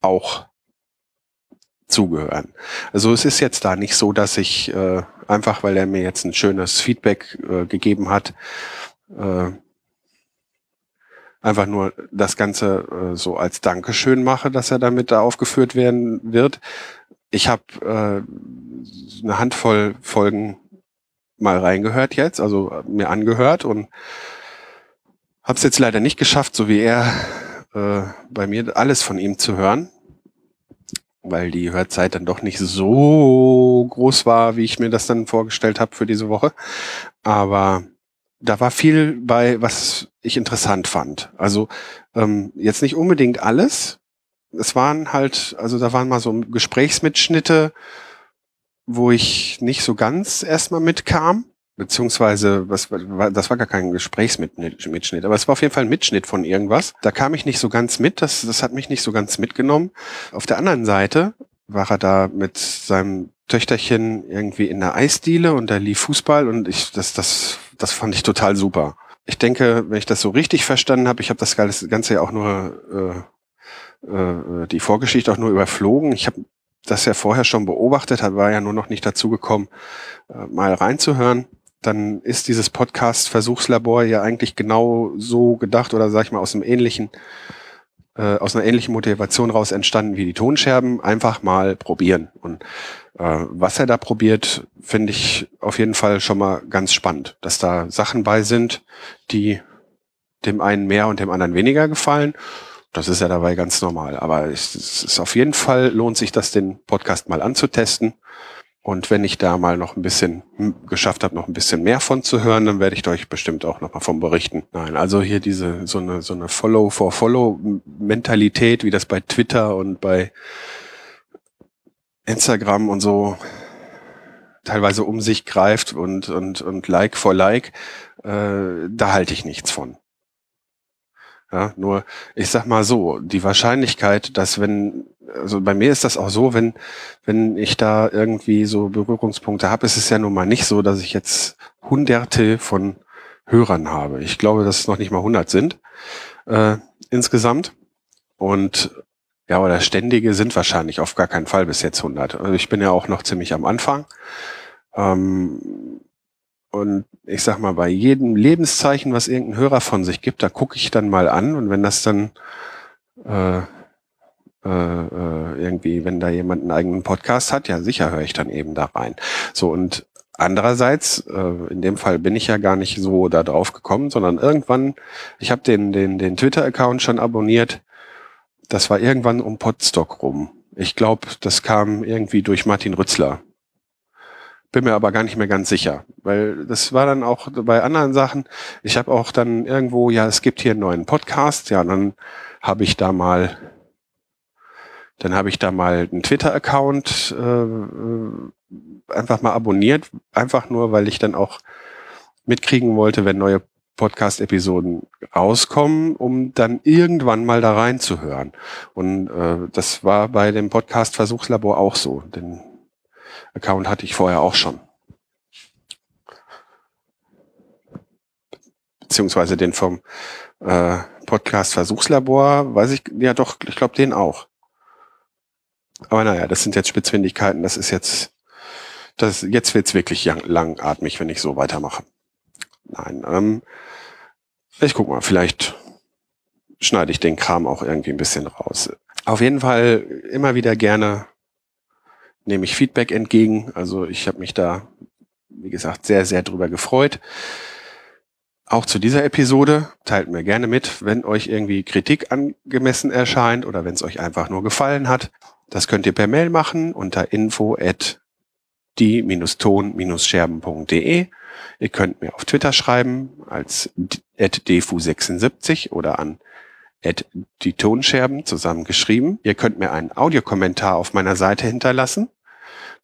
auch zugehören. Also es ist jetzt da nicht so, dass ich äh, einfach, weil er mir jetzt ein schönes Feedback äh, gegeben hat, äh, einfach nur das Ganze äh, so als Dankeschön mache, dass er damit da aufgeführt werden wird. Ich habe äh, eine Handvoll Folgen mal reingehört jetzt, also mir angehört und habe es jetzt leider nicht geschafft, so wie er äh, bei mir alles von ihm zu hören weil die Hörzeit dann doch nicht so groß war, wie ich mir das dann vorgestellt habe für diese Woche. Aber da war viel bei, was ich interessant fand. Also ähm, jetzt nicht unbedingt alles. Es waren halt, also da waren mal so Gesprächsmitschnitte, wo ich nicht so ganz erstmal mitkam. beziehungsweise was das war gar kein Gesprächsmitschnitt, aber es war auf jeden Fall ein Mitschnitt von irgendwas. Da kam ich nicht so ganz mit, das, das hat mich nicht so ganz mitgenommen. Auf der anderen Seite war er da mit seinem Töchterchen irgendwie in der Eisdiele und da lief Fußball und ich, das, das, das fand ich total super. Ich denke, wenn ich das so richtig verstanden habe, ich habe das Ganze ja auch nur äh, äh, die Vorgeschichte auch nur überflogen. Ich habe das ja vorher schon beobachtet, war ja nur noch nicht dazu gekommen, äh, mal reinzuhören. Dann ist dieses Podcast-Versuchslabor ja eigentlich genau so gedacht oder sag ich mal aus einem ähnlichen, äh, aus einer ähnlichen Motivation raus entstanden wie die Tonscherben. Einfach mal probieren. Und äh, was er da probiert, finde ich auf jeden Fall schon mal ganz spannend, dass da Sachen bei sind, die dem einen mehr und dem anderen weniger gefallen das ist ja dabei ganz normal. Aber es ist auf jeden Fall lohnt sich das, den Podcast mal anzutesten. Und wenn ich da mal noch ein bisschen geschafft habe, noch ein bisschen mehr von zu hören, dann werde ich euch bestimmt auch noch mal von berichten. Nein, also hier diese so eine so eine Follow for Follow Mentalität, wie das bei Twitter und bei Instagram und so teilweise um sich greift und und und Like for Like, äh, da halte ich nichts von. Ja, nur, ich sag mal so, die Wahrscheinlichkeit, dass wenn, also bei mir ist das auch so, wenn, wenn ich da irgendwie so Berührungspunkte habe, ist es ja nun mal nicht so, dass ich jetzt hunderte von Hörern habe. Ich glaube, dass es noch nicht mal hundert sind äh, insgesamt. Und ja, oder ständige sind wahrscheinlich auf gar keinen Fall bis jetzt 100. Also ich bin ja auch noch ziemlich am Anfang. Ähm, und ich sag mal, bei jedem Lebenszeichen, was irgendein Hörer von sich gibt, da gucke ich dann mal an. Und wenn das dann äh, äh, äh, irgendwie, wenn da jemand einen eigenen Podcast hat, ja sicher höre ich dann eben da rein. So und andererseits, äh, in dem Fall bin ich ja gar nicht so da drauf gekommen, sondern irgendwann, ich habe den den den Twitter-Account schon abonniert. Das war irgendwann um Podstock rum. Ich glaube, das kam irgendwie durch Martin Rützler bin mir aber gar nicht mehr ganz sicher, weil das war dann auch bei anderen Sachen. Ich habe auch dann irgendwo, ja, es gibt hier einen neuen Podcast, ja, dann habe ich da mal, dann habe ich da mal einen Twitter-Account äh, einfach mal abonniert, einfach nur, weil ich dann auch mitkriegen wollte, wenn neue Podcast-Episoden rauskommen, um dann irgendwann mal da reinzuhören. Und äh, das war bei dem Podcast Versuchslabor auch so. Denn Account hatte ich vorher auch schon. Beziehungsweise den vom äh, Podcast Versuchslabor, weiß ich, ja doch, ich glaube den auch. Aber naja, das sind jetzt Spitzfindigkeiten, das ist jetzt, das, jetzt wird's wirklich langatmig, wenn ich so weitermache. Nein, ähm, ich guck mal, vielleicht schneide ich den Kram auch irgendwie ein bisschen raus. Auf jeden Fall immer wieder gerne nehme ich Feedback entgegen. Also ich habe mich da, wie gesagt, sehr, sehr drüber gefreut. Auch zu dieser Episode teilt mir gerne mit, wenn euch irgendwie Kritik angemessen erscheint oder wenn es euch einfach nur gefallen hat. Das könnt ihr per Mail machen unter info at die-ton-scherben.de. Ihr könnt mir auf Twitter schreiben als defu76 oder an die Tonscherben zusammengeschrieben. Ihr könnt mir einen Audiokommentar auf meiner Seite hinterlassen.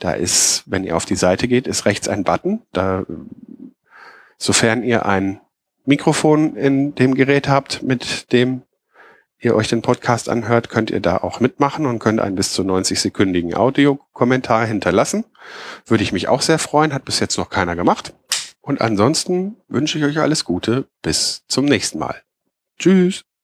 Da ist, wenn ihr auf die Seite geht, ist rechts ein Button. Da, sofern ihr ein Mikrofon in dem Gerät habt, mit dem ihr euch den Podcast anhört, könnt ihr da auch mitmachen und könnt einen bis zu 90-sekündigen Audiokommentar hinterlassen. Würde ich mich auch sehr freuen, hat bis jetzt noch keiner gemacht. Und ansonsten wünsche ich euch alles Gute. Bis zum nächsten Mal. Tschüss.